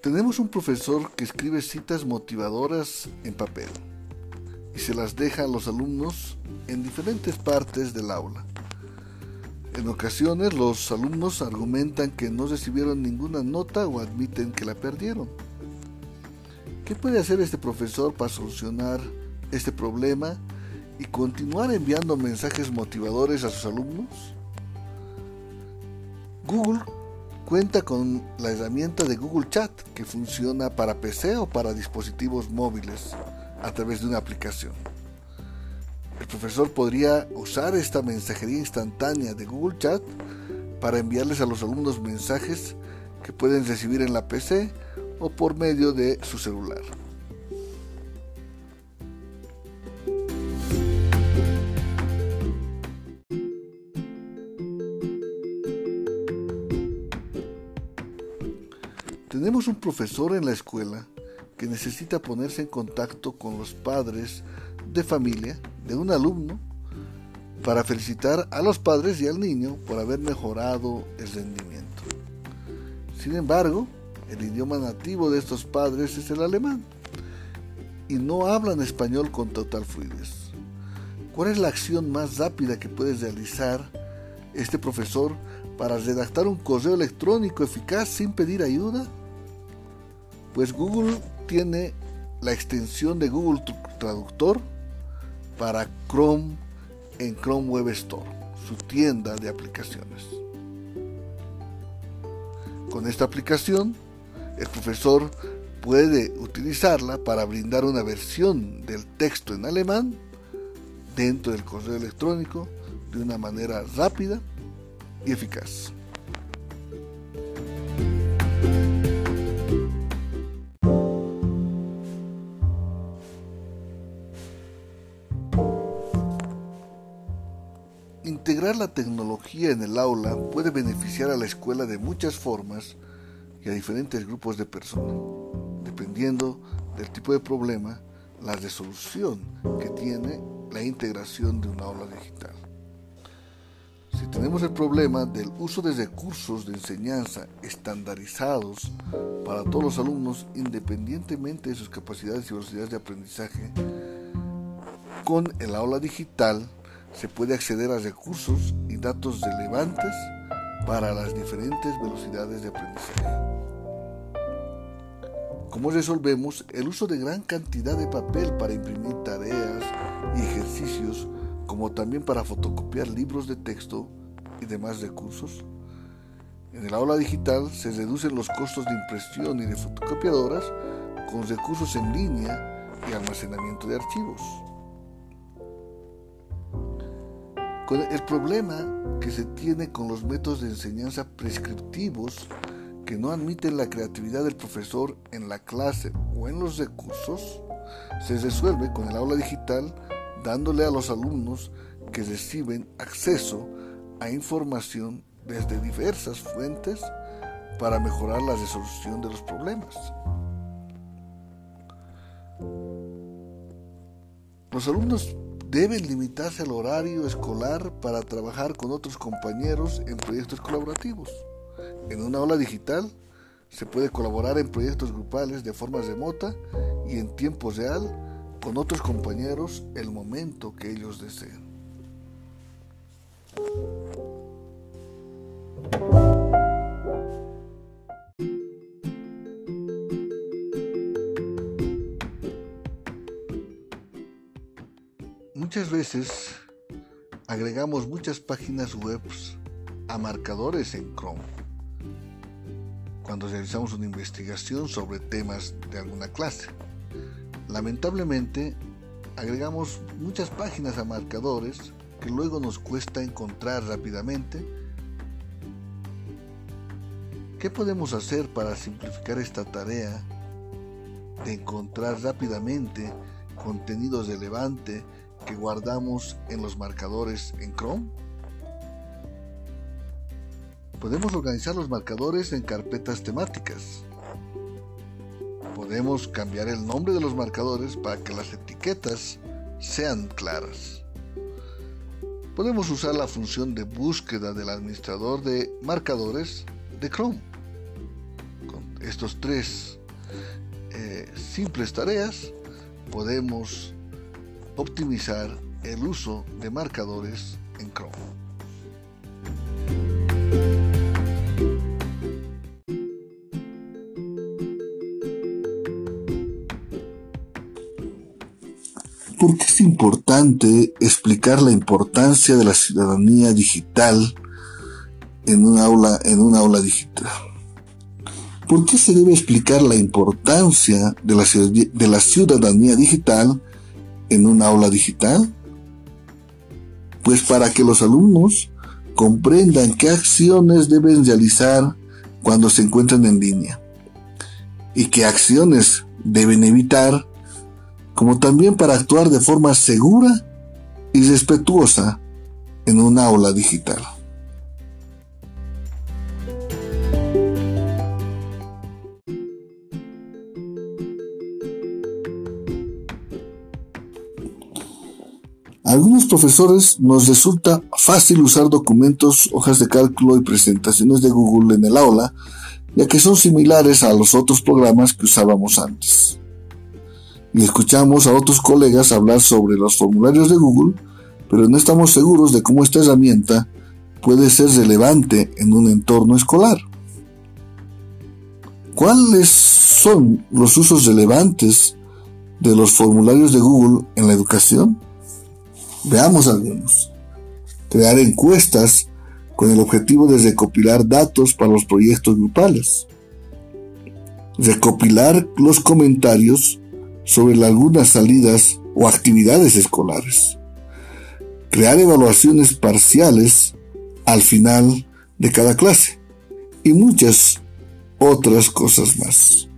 Tenemos un profesor que escribe citas motivadoras en papel y se las deja a los alumnos en diferentes partes del aula. En ocasiones los alumnos argumentan que no recibieron ninguna nota o admiten que la perdieron. ¿Qué puede hacer este profesor para solucionar este problema y continuar enviando mensajes motivadores a sus alumnos? Google cuenta con la herramienta de Google Chat que funciona para PC o para dispositivos móviles a través de una aplicación. El profesor podría usar esta mensajería instantánea de Google Chat para enviarles a los alumnos mensajes que pueden recibir en la PC o por medio de su celular. Profesor en la escuela que necesita ponerse en contacto con los padres de familia de un alumno para felicitar a los padres y al niño por haber mejorado el rendimiento. Sin embargo, el idioma nativo de estos padres es el alemán y no hablan español con total fluidez. ¿Cuál es la acción más rápida que puede realizar este profesor para redactar un correo electrónico eficaz sin pedir ayuda? Pues Google tiene la extensión de Google Traductor para Chrome en Chrome Web Store, su tienda de aplicaciones. Con esta aplicación, el profesor puede utilizarla para brindar una versión del texto en alemán dentro del correo electrónico de una manera rápida y eficaz. En el aula puede beneficiar a la escuela de muchas formas y a diferentes grupos de personas, dependiendo del tipo de problema, la resolución que tiene la integración de un aula digital. Si tenemos el problema del uso de recursos de enseñanza estandarizados para todos los alumnos independientemente de sus capacidades y velocidades de aprendizaje, con el aula digital se puede acceder a recursos datos relevantes para las diferentes velocidades de aprendizaje. ¿Cómo resolvemos el uso de gran cantidad de papel para imprimir tareas y ejercicios, como también para fotocopiar libros de texto y demás recursos? En el aula digital se reducen los costos de impresión y de fotocopiadoras con recursos en línea y almacenamiento de archivos. El problema que se tiene con los métodos de enseñanza prescriptivos que no admiten la creatividad del profesor en la clase o en los recursos, se resuelve con el aula digital dándole a los alumnos que reciben acceso a información desde diversas fuentes para mejorar la resolución de los problemas. Los alumnos deben limitarse al horario escolar para trabajar con otros compañeros en proyectos colaborativos. En una aula digital se puede colaborar en proyectos grupales de forma remota y en tiempo real con otros compañeros el momento que ellos deseen. Muchas veces agregamos muchas páginas web a marcadores en Chrome cuando realizamos una investigación sobre temas de alguna clase. Lamentablemente, agregamos muchas páginas a marcadores que luego nos cuesta encontrar rápidamente. ¿Qué podemos hacer para simplificar esta tarea de encontrar rápidamente contenido relevante guardamos en los marcadores en Chrome? Podemos organizar los marcadores en carpetas temáticas. Podemos cambiar el nombre de los marcadores para que las etiquetas sean claras. Podemos usar la función de búsqueda del administrador de marcadores de Chrome. estos tres eh, simples tareas, podemos optimizar el uso de marcadores en Chrome. ¿Por qué es importante explicar la importancia de la ciudadanía digital en un aula, en un aula digital? ¿Por qué se debe explicar la importancia de la, de la ciudadanía digital en un aula digital? Pues para que los alumnos comprendan qué acciones deben realizar cuando se encuentran en línea y qué acciones deben evitar, como también para actuar de forma segura y respetuosa en un aula digital. A algunos profesores nos resulta fácil usar documentos, hojas de cálculo y presentaciones de Google en el aula, ya que son similares a los otros programas que usábamos antes. Y escuchamos a otros colegas hablar sobre los formularios de Google, pero no estamos seguros de cómo esta herramienta puede ser relevante en un entorno escolar. ¿Cuáles son los usos relevantes de los formularios de Google en la educación? Veamos algunos. Crear encuestas con el objetivo de recopilar datos para los proyectos grupales. Recopilar los comentarios sobre algunas salidas o actividades escolares. Crear evaluaciones parciales al final de cada clase. Y muchas otras cosas más.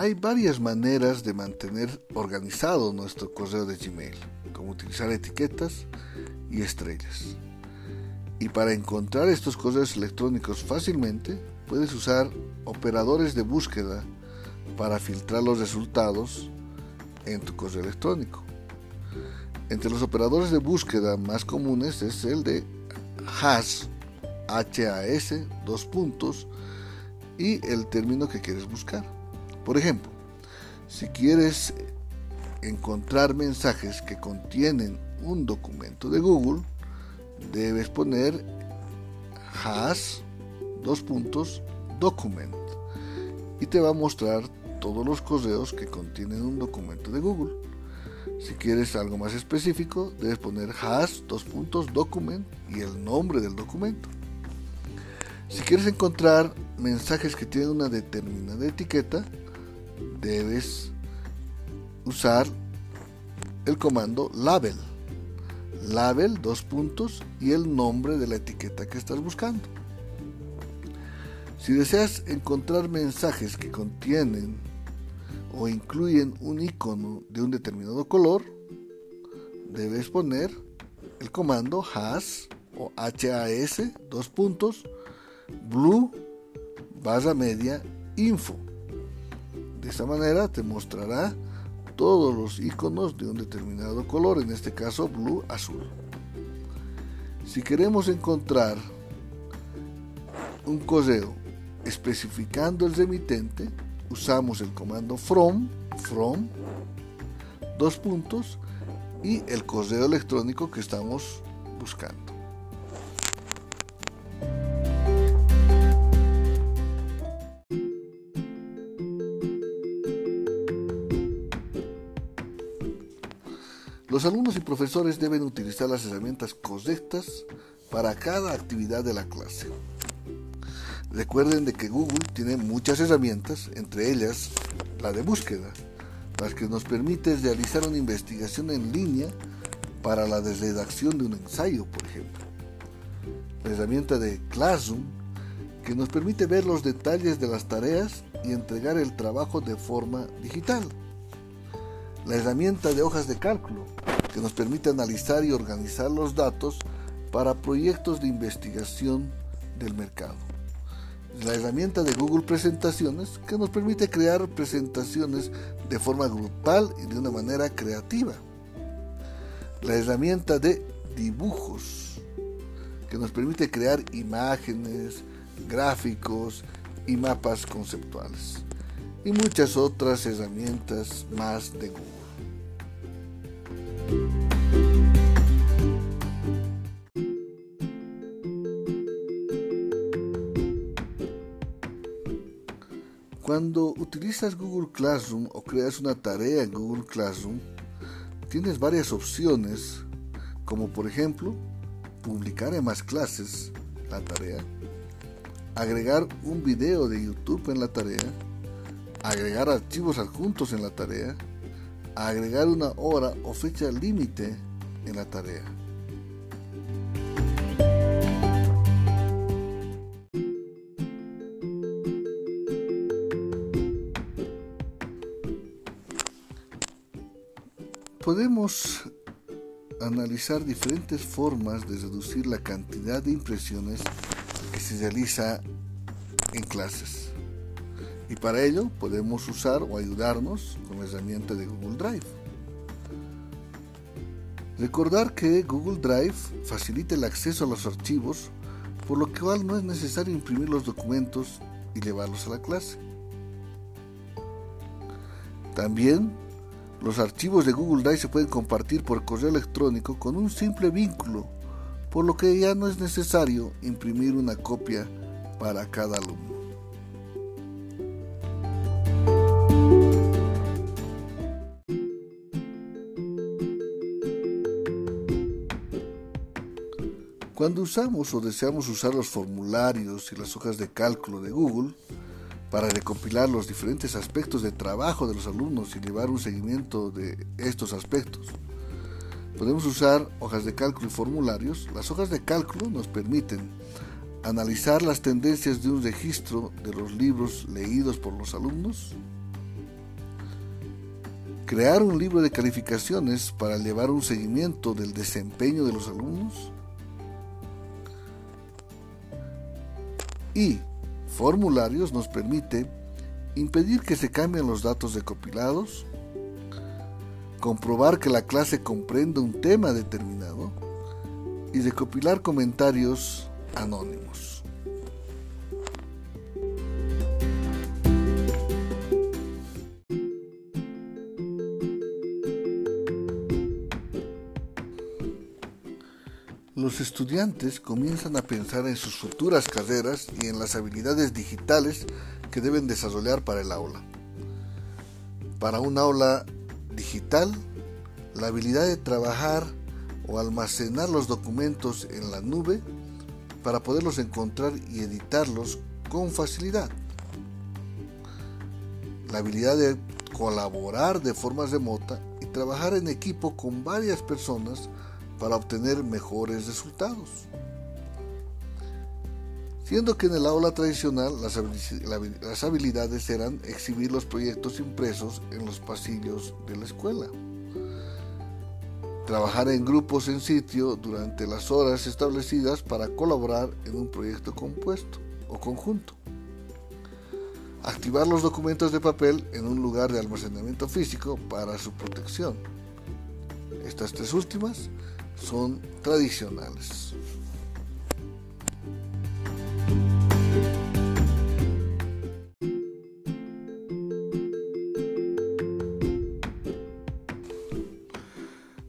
Hay varias maneras de mantener organizado nuestro correo de Gmail, como utilizar etiquetas y estrellas. Y para encontrar estos correos electrónicos fácilmente, puedes usar operadores de búsqueda para filtrar los resultados en tu correo electrónico. Entre los operadores de búsqueda más comunes es el de hash, H-A-S, dos puntos, y el término que quieres buscar. Por ejemplo, si quieres encontrar mensajes que contienen un documento de Google, debes poner hash dos puntos document y te va a mostrar todos los correos que contienen un documento de Google. Si quieres algo más específico, debes poner hash dos puntos document y el nombre del documento. Si quieres encontrar mensajes que tienen una determinada etiqueta, debes usar el comando label. Label, dos puntos y el nombre de la etiqueta que estás buscando. Si deseas encontrar mensajes que contienen o incluyen un icono de un determinado color, debes poner el comando has o HAS, dos puntos, blue, barra media, info. De esta manera te mostrará todos los iconos de un determinado color, en este caso blue azul. Si queremos encontrar un correo especificando el remitente, usamos el comando from, from, dos puntos y el correo electrónico que estamos buscando. Alumnos y profesores deben utilizar las herramientas correctas para cada actividad de la clase. Recuerden de que Google tiene muchas herramientas, entre ellas la de búsqueda, las que nos permite realizar una investigación en línea para la redacción de un ensayo, por ejemplo. La herramienta de Classroom, que nos permite ver los detalles de las tareas y entregar el trabajo de forma digital. La herramienta de hojas de cálculo, que nos permite analizar y organizar los datos para proyectos de investigación del mercado. La herramienta de Google Presentaciones que nos permite crear presentaciones de forma grupal y de una manera creativa. la herramienta de dibujos, que nos permite crear imágenes, gráficos y mapas conceptuales, y muchas otras herramientas más de Google. Cuando utilizas Google Classroom o creas una tarea en Google Classroom, tienes varias opciones, como por ejemplo, publicar en más clases la tarea, agregar un video de YouTube en la tarea, agregar archivos adjuntos en la tarea, agregar una hora o fecha límite en la tarea. Podemos analizar diferentes formas de reducir la cantidad de impresiones que se realiza en clases. Y para ello podemos usar o ayudarnos con la herramienta de Google Drive. Recordar que Google Drive facilita el acceso a los archivos, por lo cual no es necesario imprimir los documentos y llevarlos a la clase. También los archivos de Google Drive se pueden compartir por correo electrónico con un simple vínculo, por lo que ya no es necesario imprimir una copia para cada alumno. Cuando usamos o deseamos usar los formularios y las hojas de cálculo de Google, para recopilar los diferentes aspectos de trabajo de los alumnos y llevar un seguimiento de estos aspectos. Podemos usar hojas de cálculo y formularios. Las hojas de cálculo nos permiten analizar las tendencias de un registro de los libros leídos por los alumnos, crear un libro de calificaciones para llevar un seguimiento del desempeño de los alumnos y formularios nos permite impedir que se cambien los datos recopilados, comprobar que la clase comprende un tema determinado y recopilar comentarios anónimos. Estudiantes comienzan a pensar en sus futuras carreras y en las habilidades digitales que deben desarrollar para el aula. Para un aula digital, la habilidad de trabajar o almacenar los documentos en la nube para poderlos encontrar y editarlos con facilidad. La habilidad de colaborar de forma remota y trabajar en equipo con varias personas para obtener mejores resultados. Siendo que en el aula tradicional las habilidades eran exhibir los proyectos impresos en los pasillos de la escuela, trabajar en grupos en sitio durante las horas establecidas para colaborar en un proyecto compuesto o conjunto, activar los documentos de papel en un lugar de almacenamiento físico para su protección. Estas tres últimas son tradicionales.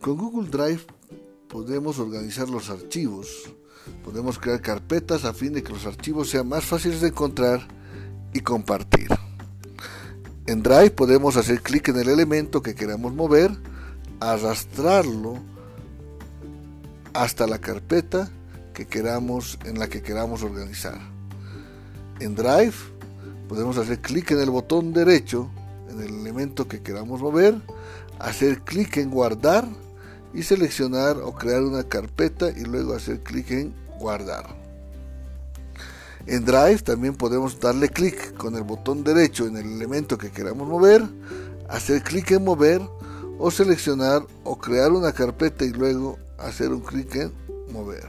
Con Google Drive podemos organizar los archivos, podemos crear carpetas a fin de que los archivos sean más fáciles de encontrar y compartir. En Drive podemos hacer clic en el elemento que queramos mover, arrastrarlo hasta la carpeta que queramos en la que queramos organizar. En Drive podemos hacer clic en el botón derecho en el elemento que queramos mover, hacer clic en guardar y seleccionar o crear una carpeta y luego hacer clic en guardar. En Drive también podemos darle clic con el botón derecho en el elemento que queramos mover, hacer clic en mover o seleccionar o crear una carpeta y luego hacer un clic en mover.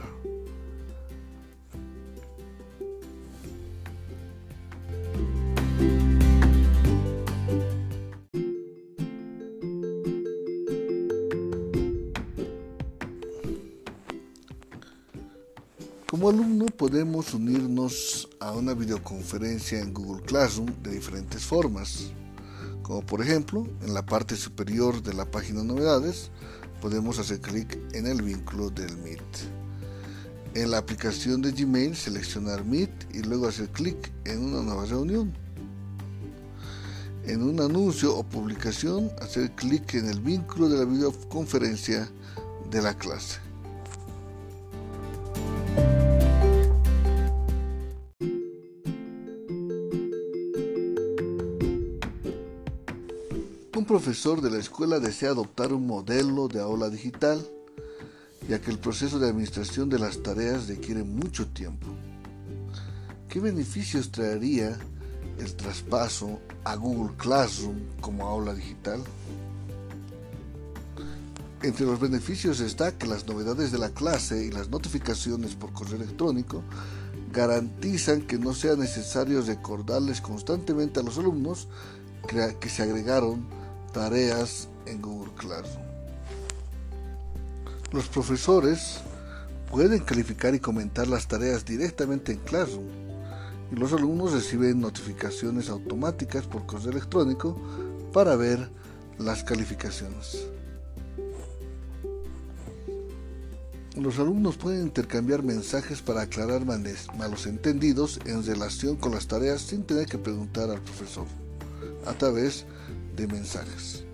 Como alumno podemos unirnos a una videoconferencia en Google Classroom de diferentes formas, como por ejemplo en la parte superior de la página Novedades podemos hacer clic en el vínculo del Meet. En la aplicación de Gmail seleccionar Meet y luego hacer clic en una nueva reunión. En un anuncio o publicación hacer clic en el vínculo de la videoconferencia de la clase. Profesor de la escuela desea adoptar un modelo de aula digital, ya que el proceso de administración de las tareas requiere mucho tiempo. ¿Qué beneficios traería el traspaso a Google Classroom como aula digital? Entre los beneficios está que las novedades de la clase y las notificaciones por correo electrónico garantizan que no sea necesario recordarles constantemente a los alumnos que se agregaron tareas en Google Classroom. Los profesores pueden calificar y comentar las tareas directamente en Classroom y los alumnos reciben notificaciones automáticas por correo electrónico para ver las calificaciones. Los alumnos pueden intercambiar mensajes para aclarar malos entendidos en relación con las tareas sin tener que preguntar al profesor a través de mensajes.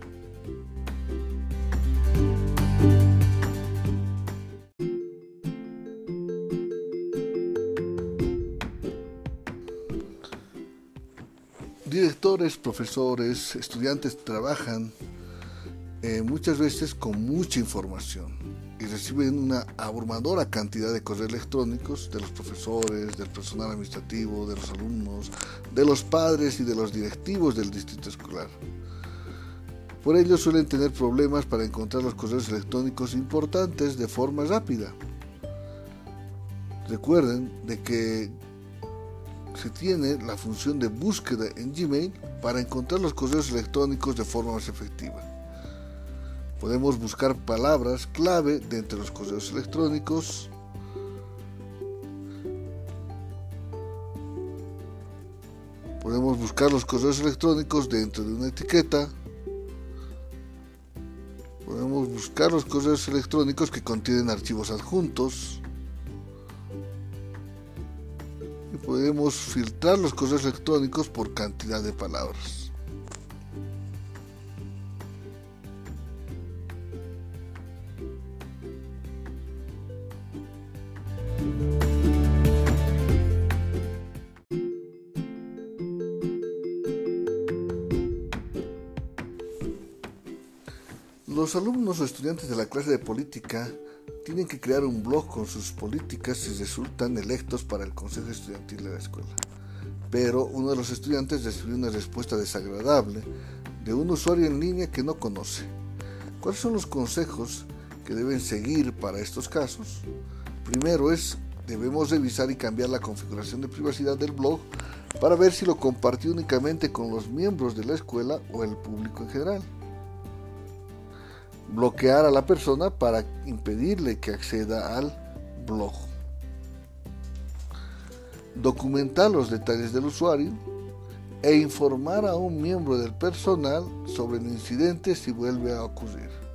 Directores, profesores, estudiantes trabajan eh, muchas veces con mucha información y reciben una abrumadora cantidad de correos electrónicos de los profesores, del personal administrativo, de los alumnos, de los padres y de los directivos del distrito escolar. Por ello suelen tener problemas para encontrar los correos electrónicos importantes de forma rápida. Recuerden de que se tiene la función de búsqueda en Gmail para encontrar los correos electrónicos de forma más efectiva. Podemos buscar palabras clave dentro de los correos electrónicos. Podemos buscar los correos electrónicos dentro de una etiqueta Podemos buscar los correos electrónicos que contienen archivos adjuntos. Y podemos filtrar los correos electrónicos por cantidad de palabras. Los alumnos o estudiantes de la clase de política tienen que crear un blog con sus políticas si resultan electos para el consejo estudiantil de la escuela. Pero uno de los estudiantes recibió una respuesta desagradable de un usuario en línea que no conoce. ¿Cuáles son los consejos que deben seguir para estos casos? Primero es, debemos revisar y cambiar la configuración de privacidad del blog para ver si lo compartió únicamente con los miembros de la escuela o el público en general bloquear a la persona para impedirle que acceda al blog. Documentar los detalles del usuario e informar a un miembro del personal sobre el incidente si vuelve a ocurrir.